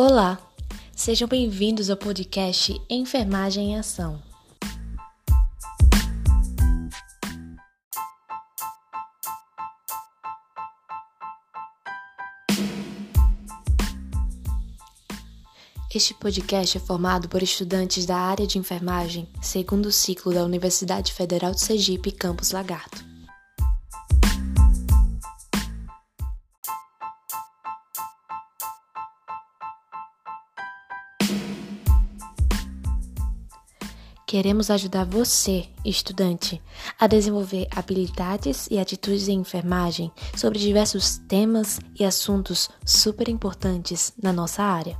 Olá, sejam bem-vindos ao podcast Enfermagem em Ação. Este podcast é formado por estudantes da área de enfermagem, segundo ciclo da Universidade Federal de Sergipe, Campus Lagarto. Queremos ajudar você, estudante, a desenvolver habilidades e atitudes em enfermagem sobre diversos temas e assuntos super importantes na nossa área.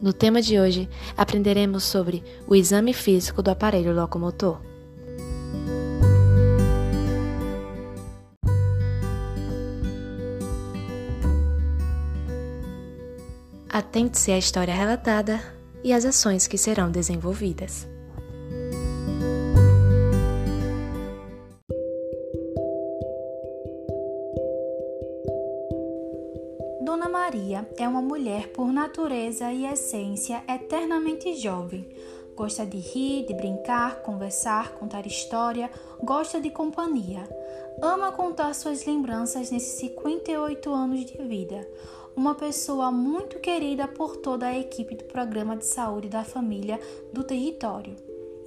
No tema de hoje, aprenderemos sobre o exame físico do aparelho locomotor. Atente-se à história relatada e às ações que serão desenvolvidas. Dona Maria é uma mulher por natureza e essência eternamente jovem. Gosta de rir, de brincar, conversar, contar história, gosta de companhia. Ama contar suas lembranças nesses 58 anos de vida uma pessoa muito querida por toda a equipe do Programa de Saúde da Família do território.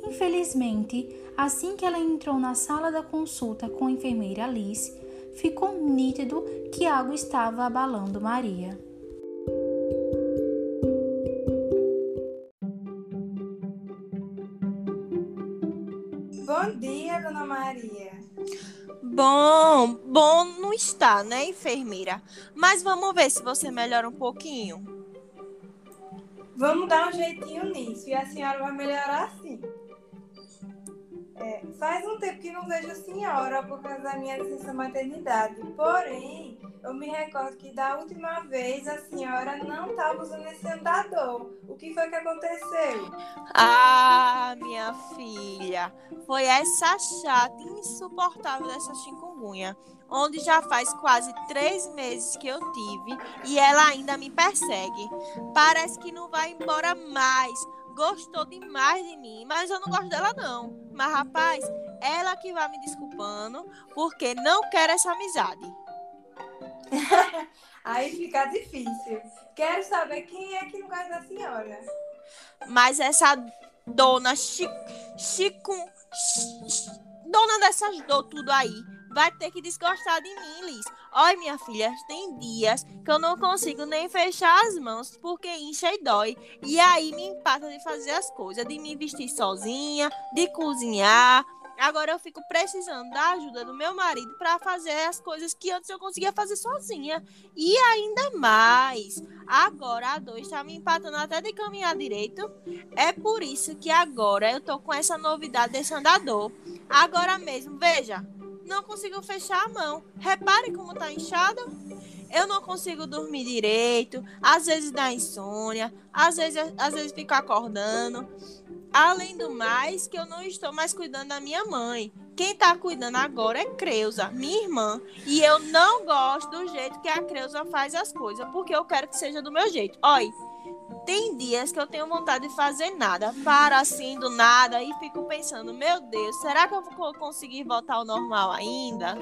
Infelizmente, assim que ela entrou na sala da consulta com a enfermeira Alice, ficou nítido que algo estava abalando Maria. Dia, dona Maria. Bom, bom não está, né, enfermeira? Mas vamos ver se você melhora um pouquinho. Vamos dar um jeitinho nisso e a senhora vai melhorar sim. É, faz um tempo que não vejo a senhora por causa da minha licença maternidade. Porém, eu me recordo que da última vez a senhora não estava usando esse andador. O que foi que aconteceu? Ah, minha filha, foi essa chata insuportável dessa chikungunya, onde já faz quase três meses que eu tive e ela ainda me persegue. Parece que não vai embora mais. Gostou demais de mim, mas eu não gosto dela não. Mas rapaz, ela que vai me desculpando porque não quer essa amizade. Aí fica difícil. Quero saber quem é que não gosta da senhora. Mas essa dona Chico, Chico, dona dessas dor tudo aí, vai ter que desgostar de mim, Liz. Olha, minha filha, tem dias que eu não consigo nem fechar as mãos porque incha e dói. E aí me empata de fazer as coisas, de me vestir sozinha, de cozinhar, Agora eu fico precisando da ajuda do meu marido para fazer as coisas que antes eu conseguia fazer sozinha. E ainda mais, agora a dor está me empatando até de caminhar direito. É por isso que agora eu tô com essa novidade desse andador. Agora mesmo, veja, não consigo fechar a mão. Repare como tá inchada. Eu não consigo dormir direito, às vezes dá insônia, às vezes, às vezes fico acordando. Além do mais, que eu não estou mais cuidando da minha mãe. Quem está cuidando agora é Creuza, minha irmã. E eu não gosto do jeito que a Creuza faz as coisas, porque eu quero que seja do meu jeito. Olha, tem dias que eu tenho vontade de fazer nada, para assim do nada e fico pensando, meu Deus, será que eu vou conseguir voltar ao normal ainda?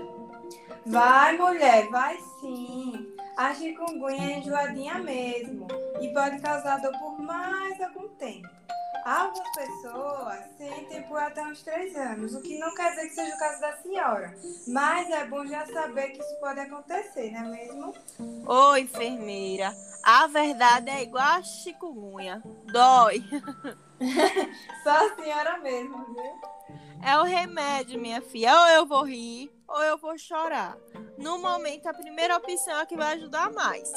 Vai, mulher, vai sim. A chikungunya é enjoadinha mesmo e pode causar dor por mais algum tempo. Algumas pessoas sentem por até uns três anos, o que não quer dizer que seja o caso da senhora. Mas é bom já saber que isso pode acontecer, não é mesmo? Ô, enfermeira, a verdade é igual a chikungunya. Dói. Só a senhora mesmo, viu? É o remédio, minha filha. Ou eu vou rir, ou eu vou chorar. No momento, a primeira opção é a que vai ajudar mais.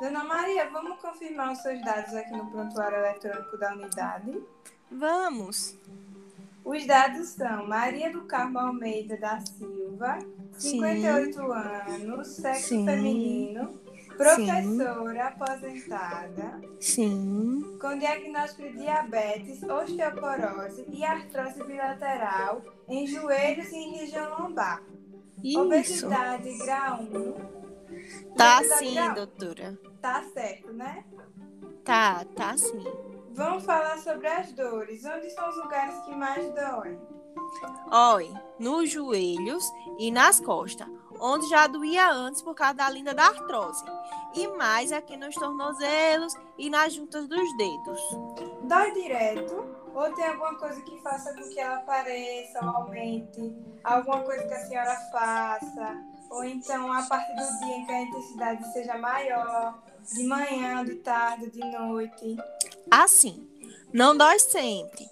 Dona Maria, vamos confirmar os seus dados aqui no prontuário eletrônico da unidade? Vamos. Os dados são Maria do Carmo Almeida da Silva, 58 Sim. anos, sexo Sim. feminino, Professora Sim. aposentada. Sim. Com diagnóstico de diabetes, osteoporose e artrose bilateral em joelhos e em região lombar. Isso. Obesidade grau 1. Tá sim, doutora. Tá certo, né? Tá, tá sim. Vamos falar sobre as dores. Onde são os lugares que mais doem? Oi, nos joelhos e nas costas, onde já doía antes por causa da linda da artrose. E mais aqui nos tornozelos e nas juntas dos dedos. Dói direto? Ou tem alguma coisa que faça com que ela apareça ou aumente? Alguma coisa que a senhora faça? Ou então a partir do dia em que a intensidade seja maior? De manhã, de tarde, de noite? Assim, não dói sempre.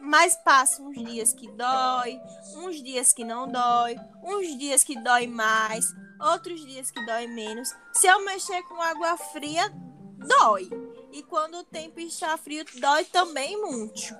Mas passa uns dias que dói, uns dias que não dói, uns dias que dói mais, outros dias que dói menos. Se eu mexer com água fria, dói. E quando o tempo está frio, dói também muito.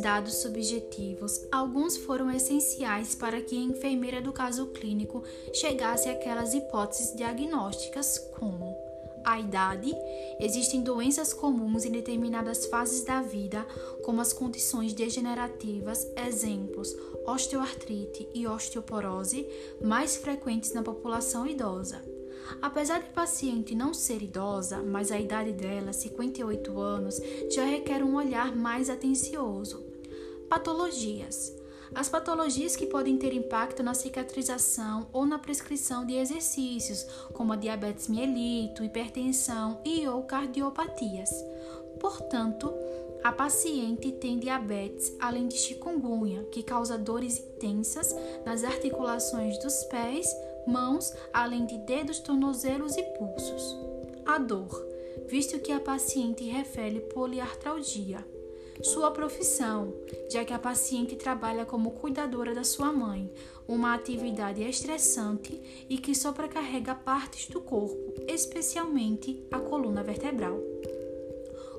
Dados subjetivos, alguns foram essenciais para que a enfermeira do caso clínico chegasse àquelas hipóteses diagnósticas como a idade, existem doenças comuns em determinadas fases da vida, como as condições degenerativas, exemplos, osteoartrite e osteoporose, mais frequentes na população idosa. Apesar de paciente não ser idosa, mas a idade dela, 58 anos, já requer um olhar mais atencioso. Patologias. As patologias que podem ter impacto na cicatrização ou na prescrição de exercícios, como a diabetes melito, hipertensão e ou cardiopatias. Portanto, a paciente tem diabetes, além de chikungunya, que causa dores intensas nas articulações dos pés, mãos, além de dedos, tornozelos e pulsos. A dor, visto que a paciente refere poliartralgia sua profissão, já que a paciente trabalha como cuidadora da sua mãe, uma atividade estressante e que sobrecarrega partes do corpo, especialmente a coluna vertebral.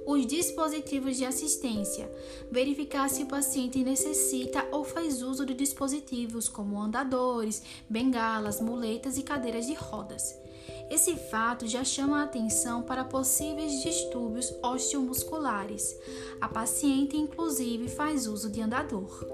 Os dispositivos de assistência. Verificar se o paciente necessita ou faz uso de dispositivos como andadores, bengalas, muletas e cadeiras de rodas. Esse fato já chama a atenção para possíveis distúrbios osteomusculares. A paciente, inclusive, faz uso de andador.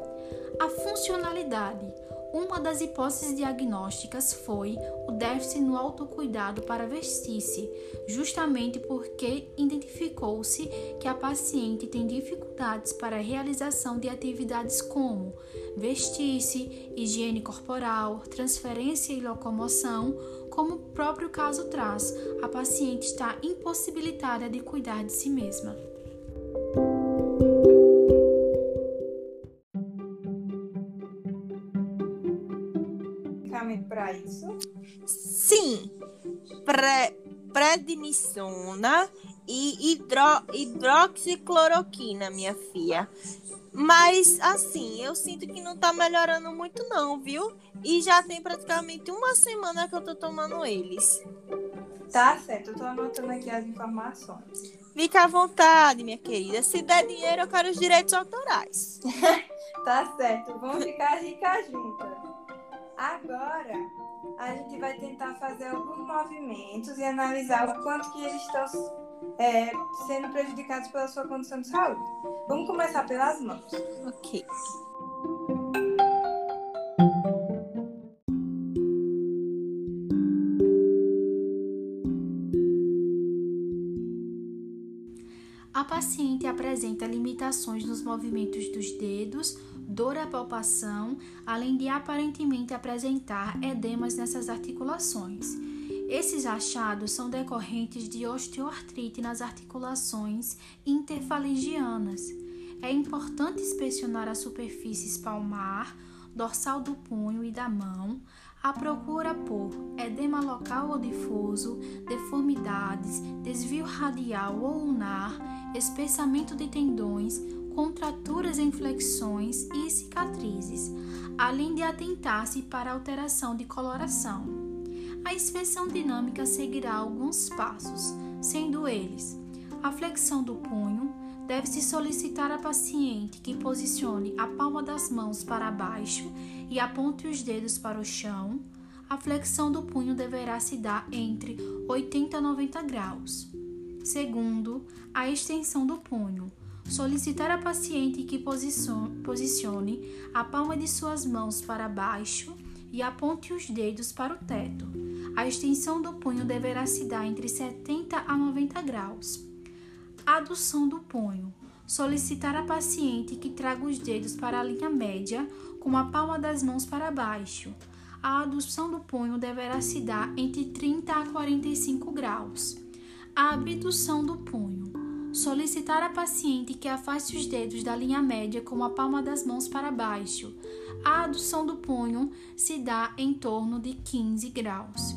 A funcionalidade. Uma das hipóteses diagnósticas foi o déficit no autocuidado para vestir-se, justamente porque identificou-se que a paciente tem dificuldades para a realização de atividades como vestir-se, higiene corporal, transferência e locomoção, como o próprio caso traz, a paciente está impossibilitada de cuidar de si mesma. Para isso? Sim, prednisona e hidro, hidroxicloroquina, minha filha. Mas, assim, eu sinto que não tá melhorando muito, não, viu? E já tem praticamente uma semana que eu tô tomando eles. Tá certo, eu tô anotando aqui as informações. Fica à vontade, minha querida. Se der dinheiro, eu quero os direitos autorais. tá certo, vamos ficar ricas juntas. Agora, a gente vai tentar fazer alguns movimentos e analisar o quanto que eles estão é, sendo prejudicados pela sua condição de saúde. Vamos começar pelas mãos. Ok. A paciente apresenta limitações nos movimentos dos dedos, dor à palpação, além de aparentemente apresentar edemas nessas articulações. Esses achados são decorrentes de osteoartrite nas articulações interfalangianas. É importante inspecionar as superfícies palmar, dorsal do punho e da mão, à procura por edema local ou difuso, deformidades, desvio radial ou ulnar, espessamento de tendões, contraturas em flexões e cicatrizes, além de atentar-se para alteração de coloração. A inspeção dinâmica seguirá alguns passos, sendo eles a flexão do punho, deve-se solicitar à paciente que posicione a palma das mãos para baixo e aponte os dedos para o chão. A flexão do punho deverá se dar entre 80 a 90 graus. Segundo, a extensão do punho. Solicitar à paciente que posicione a palma de suas mãos para baixo e aponte os dedos para o teto. A extensão do punho deverá se dar entre 70 a 90 graus. Adução do punho. Solicitar à paciente que traga os dedos para a linha média com a palma das mãos para baixo. A adução do punho deverá se dar entre 30 a 45 graus. A abdução do punho. Solicitar à paciente que afaste os dedos da linha média com a palma das mãos para baixo. A adução do punho se dá em torno de 15 graus.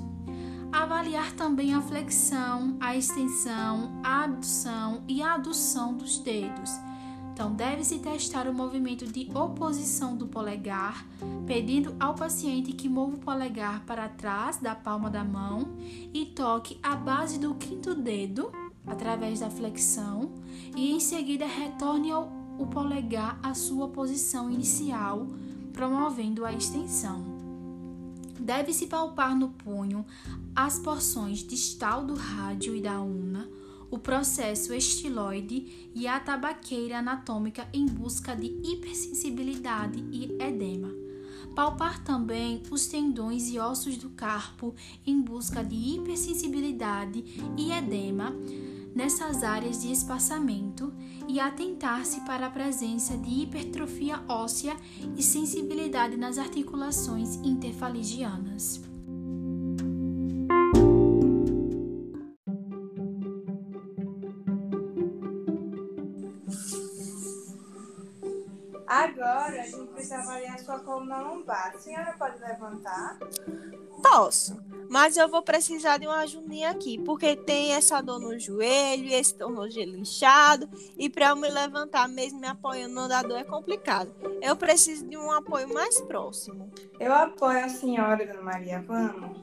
Avaliar também a flexão, a extensão, a abdução e a adução dos dedos. Então, deve-se testar o movimento de oposição do polegar, pedindo ao paciente que mova o polegar para trás da palma da mão e toque a base do quinto dedo através da flexão e em seguida retorne o polegar à sua posição inicial, promovendo a extensão. Deve-se palpar no punho as porções distal do rádio e da una, o processo estiloide e a tabaqueira anatômica em busca de hipersensibilidade e edema. Palpar também os tendões e ossos do carpo em busca de hipersensibilidade e edema nessas áreas de espaçamento e atentar-se para a presença de hipertrofia óssea e sensibilidade nas articulações interfaligianas. Sua coluna lombar. A senhora pode levantar? Posso, mas eu vou precisar de uma ajudinha aqui, porque tem essa dor no joelho, esse tornozelo inchado, e para eu me levantar mesmo me apoiando no andador é complicado. Eu preciso de um apoio mais próximo. Eu apoio a senhora, Dona Maria. Vamos.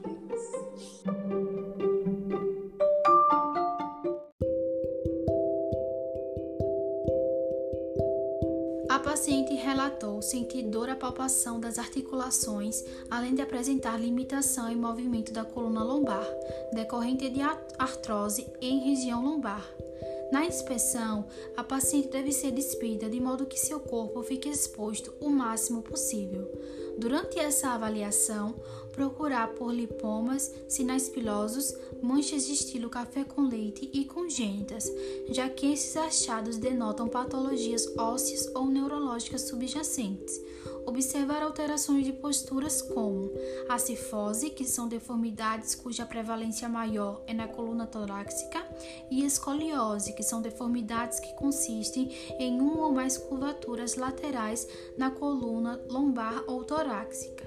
Paciente relatou sentir dor à palpação das articulações, além de apresentar limitação em movimento da coluna lombar, decorrente de artrose em região lombar. Na inspeção, a paciente deve ser despida de modo que seu corpo fique exposto o máximo possível. Durante essa avaliação, procurar por lipomas, sinais pilosos, manchas de estilo café com leite e congênitas, já que esses achados denotam patologias ósseas ou neurológicas subjacentes. Observar alterações de posturas como a cifose, que são deformidades cuja prevalência maior é na coluna torácica, e escoliose, que são deformidades que consistem em uma ou mais curvaturas laterais na coluna lombar ou torácica.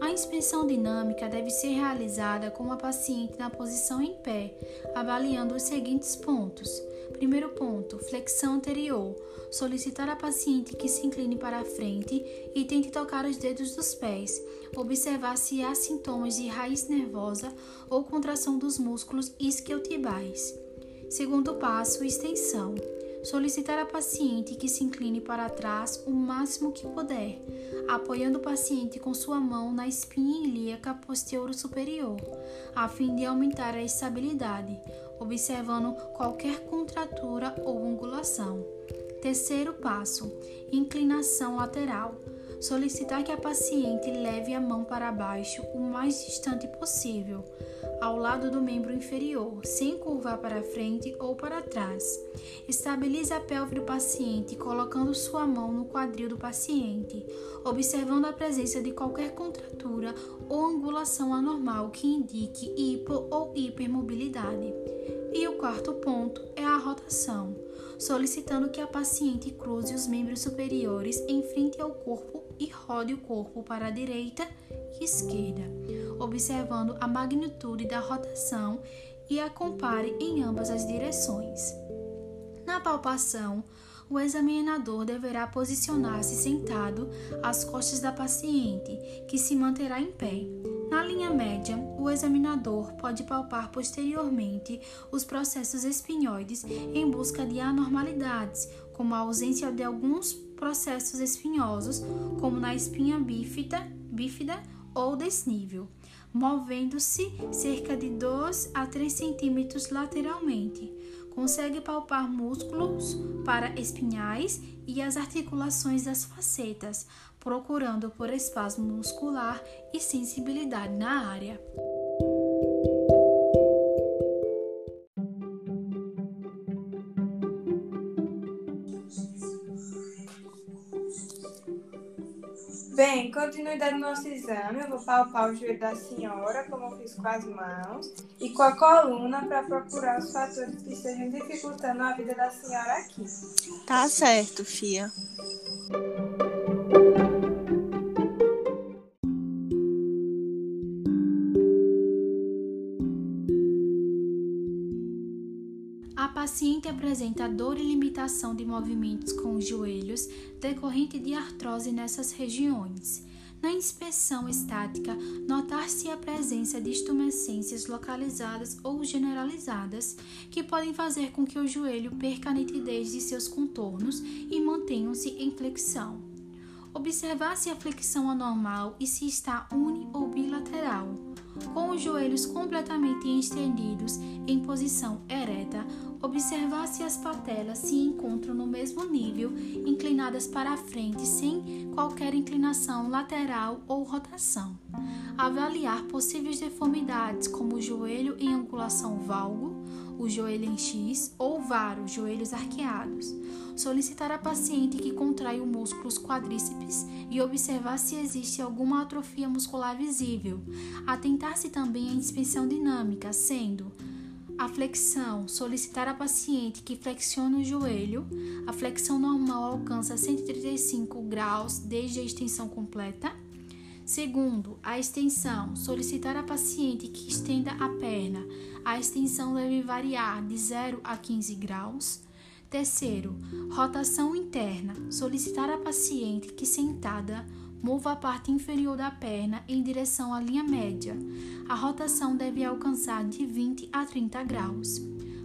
A inspeção dinâmica deve ser realizada com a paciente na posição em pé, avaliando os seguintes pontos. Primeiro ponto: flexão anterior. Solicitar à paciente que se incline para a frente e tente tocar os dedos dos pés. Observar se há sintomas de raiz nervosa ou contração dos músculos isquiotibais. Segundo passo: extensão solicitar à paciente que se incline para trás o máximo que puder, apoiando o paciente com sua mão na espinha ilíaca posterior superior, a fim de aumentar a estabilidade, observando qualquer contratura ou angulação. Terceiro passo: inclinação lateral solicitar que a paciente leve a mão para baixo o mais distante possível, ao lado do membro inferior, sem curvar para frente ou para trás. Estabilize a pelve do paciente colocando sua mão no quadril do paciente, observando a presença de qualquer contratura ou angulação anormal que indique hipo ou hipermobilidade. E o quarto ponto é a rotação solicitando que a paciente cruze os membros superiores em frente ao corpo e rode o corpo para a direita e esquerda, observando a magnitude da rotação e a compare em ambas as direções. Na palpação, o examinador deverá posicionar-se sentado às costas da paciente, que se manterá em pé. Na linha média, o examinador pode palpar posteriormente os processos espinhoides em busca de anormalidades, como a ausência de alguns processos espinhosos, como na espinha bífida, bífida ou desnível, movendo-se cerca de 2 a 3 centímetros lateralmente. Consegue palpar músculos para espinhais e as articulações das facetas, procurando por espasmo muscular e sensibilidade na área. Bem, continuidade do nosso exame, eu vou palpar o joelho da senhora, como eu fiz com as mãos, e com a coluna para procurar os fatores que estejam dificultando a vida da senhora aqui. Tá certo, Fia. Apresenta dor e limitação de movimentos com os joelhos decorrente de artrose nessas regiões. Na inspeção estática, notar-se a presença de estumescências localizadas ou generalizadas, que podem fazer com que o joelho perca a nitidez de seus contornos e mantenham-se em flexão. Observar se a flexão é normal e se está uni ou bilateral. Com os joelhos completamente estendidos em posição ereta, observar se as patelas se encontram no mesmo nível, inclinadas para a frente sem qualquer inclinação lateral ou rotação. Avaliar possíveis deformidades como o joelho em angulação valgo, o joelho em X ou varo, joelhos arqueados. Solicitar a paciente que contrai o músculo quadríceps e observar se existe alguma atrofia muscular visível. Atentar-se também à inspeção dinâmica, sendo a flexão, solicitar a paciente que flexione o joelho. A flexão normal alcança 135 graus desde a extensão completa. Segundo, a extensão, solicitar a paciente que estenda a perna. A extensão deve variar de 0 a 15 graus. Terceiro, rotação interna, solicitar a paciente que sentada mova a parte inferior da perna em direção à linha média. A rotação deve alcançar de 20 a 30 graus.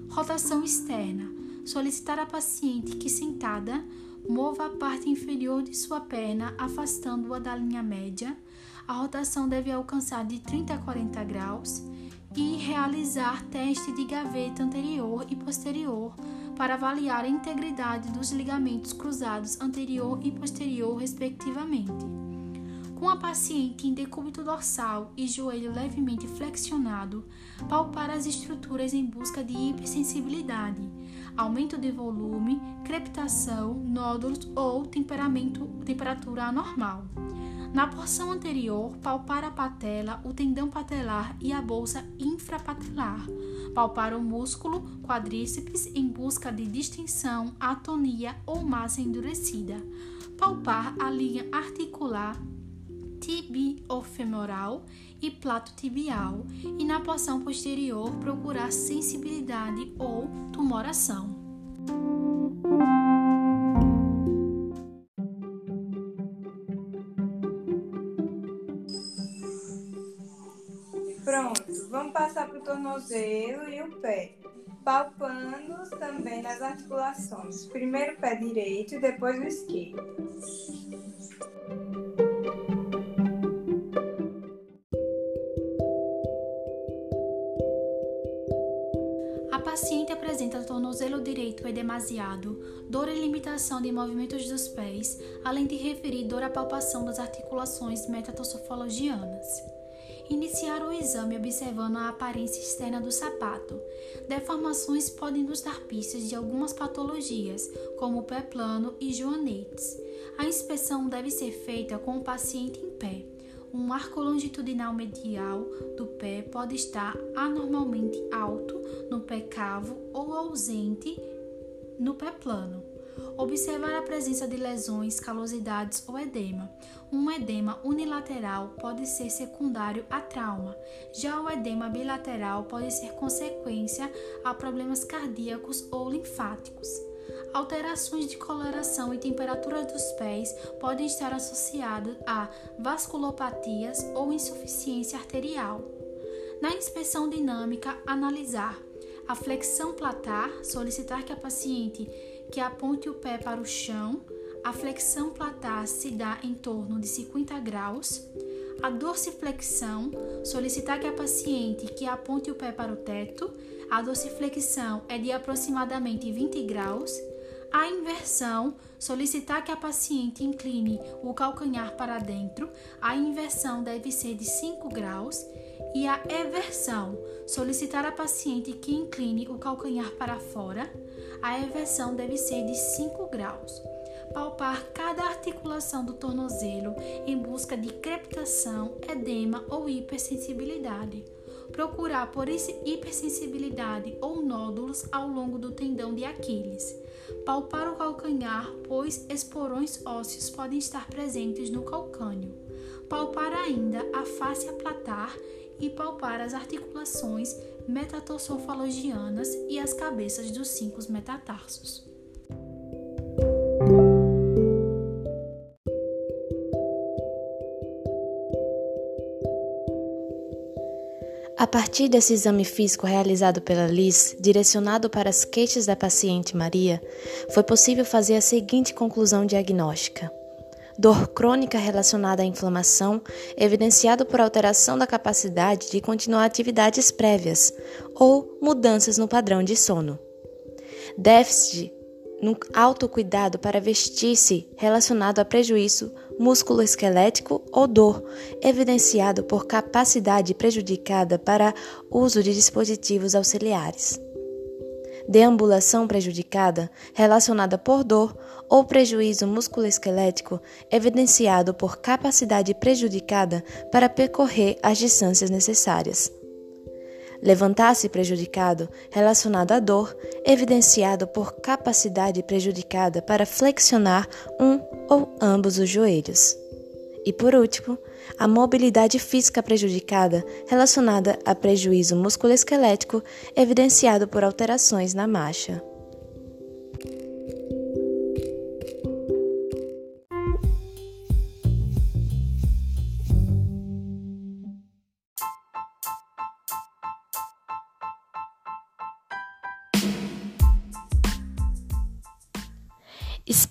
Rotação externa, solicitar a paciente que sentada mova a parte inferior de sua perna, afastando-a da linha média. A rotação deve alcançar de 30 a 40 graus e realizar teste de gaveta anterior e posterior para avaliar a integridade dos ligamentos cruzados anterior e posterior, respectivamente. Com a paciente em decúbito dorsal e joelho levemente flexionado, palpar as estruturas em busca de hipersensibilidade, aumento de volume, crepitação, nódulos ou temperatura anormal. Na porção anterior, palpar a patela, o tendão patelar e a bolsa infrapatelar. Palpar o músculo quadríceps em busca de distensão, atonia ou massa endurecida. Palpar a linha articular tibiofemoral e plato tibial e na porção posterior procurar sensibilidade ou tumoração. Pronto, vamos passar para o tornozelo e o pé. Palpando também nas articulações. Primeiro o pé direito e depois o esquerdo. Tornozelo direito edemasiado, dor e limitação de movimentos dos pés, além de referir dor à palpação das articulações metatossofologianas. Iniciar o exame observando a aparência externa do sapato. Deformações podem nos dar pistas de algumas patologias, como pé plano e joanetes. A inspeção deve ser feita com o paciente em pé. Um arco longitudinal medial do pé pode estar anormalmente alto no pé cavo ou ausente no pé plano. Observar a presença de lesões, calosidades ou edema. Um edema unilateral pode ser secundário a trauma. Já o edema bilateral pode ser consequência a problemas cardíacos ou linfáticos. Alterações de coloração e temperatura dos pés podem estar associadas a vasculopatias ou insuficiência arterial. Na inspeção dinâmica, analisar a flexão platar, solicitar que a paciente que aponte o pé para o chão. A flexão platar se dá em torno de 50 graus. A dorsiflexão, solicitar que a paciente que aponte o pé para o teto. A dorsiflexão é de aproximadamente 20 graus. A inversão, solicitar que a paciente incline o calcanhar para dentro. A inversão deve ser de 5 graus. E a eversão, solicitar a paciente que incline o calcanhar para fora. A eversão deve ser de 5 graus. Palpar cada articulação do tornozelo em busca de crepitação, edema ou hipersensibilidade procurar por hipersensibilidade ou nódulos ao longo do tendão de Aquiles. Palpar o calcanhar, pois esporões ósseos podem estar presentes no calcânio. Palpar ainda a face aplatar e palpar as articulações metatossofalogianas e as cabeças dos cinco metatarsos. A partir desse exame físico realizado pela Liz, direcionado para as queixas da paciente Maria, foi possível fazer a seguinte conclusão diagnóstica: dor crônica relacionada à inflamação, evidenciado por alteração da capacidade de continuar atividades prévias ou mudanças no padrão de sono. Déficit no autocuidado para vestir-se relacionado a prejuízo músculo-esquelético ou dor, evidenciado por capacidade prejudicada para uso de dispositivos auxiliares. Deambulação prejudicada, relacionada por dor ou prejuízo musculoesquelético, evidenciado por capacidade prejudicada para percorrer as distâncias necessárias levantar-se prejudicado, relacionado à dor, evidenciado por capacidade prejudicada para flexionar um ou ambos os joelhos. E por último, a mobilidade física prejudicada, relacionada a prejuízo musculoesquelético, evidenciado por alterações na marcha.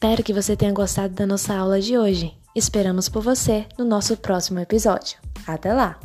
Espero que você tenha gostado da nossa aula de hoje. Esperamos por você no nosso próximo episódio. Até lá!